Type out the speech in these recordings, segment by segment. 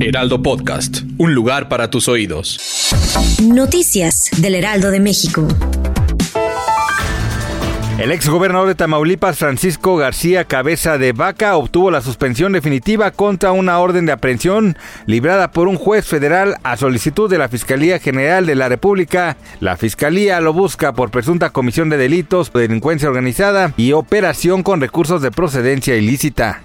Heraldo Podcast. Un lugar para tus oídos. Noticias del Heraldo de México. El ex gobernador de Tamaulipas, Francisco García Cabeza de Vaca, obtuvo la suspensión definitiva contra una orden de aprehensión librada por un juez federal a solicitud de la Fiscalía General de la República. La Fiscalía lo busca por presunta comisión de delitos, delincuencia organizada y operación con recursos de procedencia ilícita.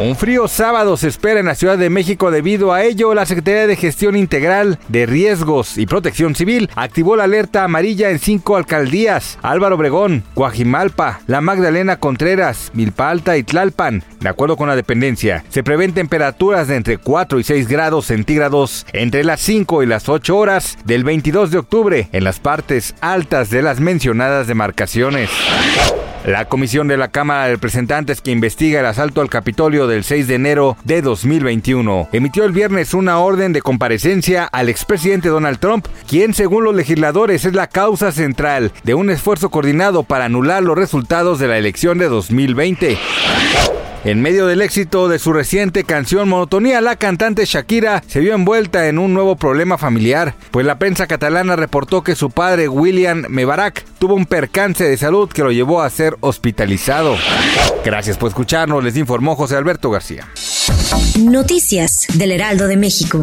Un frío sábado se espera en la Ciudad de México. Debido a ello, la Secretaría de Gestión Integral de Riesgos y Protección Civil activó la alerta amarilla en cinco alcaldías: Álvaro Obregón, Coajimalpa, La Magdalena Contreras, Milpa Alta y Tlalpan. De acuerdo con la dependencia, se prevén temperaturas de entre 4 y 6 grados centígrados entre las 5 y las 8 horas del 22 de octubre en las partes altas de las mencionadas demarcaciones. La comisión de la Cámara de Representantes que investiga el asalto al Capitolio del 6 de enero de 2021 emitió el viernes una orden de comparecencia al expresidente Donald Trump, quien según los legisladores es la causa central de un esfuerzo coordinado para anular los resultados de la elección de 2020. En medio del éxito de su reciente canción Monotonía, la cantante Shakira se vio envuelta en un nuevo problema familiar, pues la prensa catalana reportó que su padre William Mebarak tuvo un percance de salud que lo llevó a ser hospitalizado. Gracias por escucharnos, les informó José Alberto García. Noticias del Heraldo de México.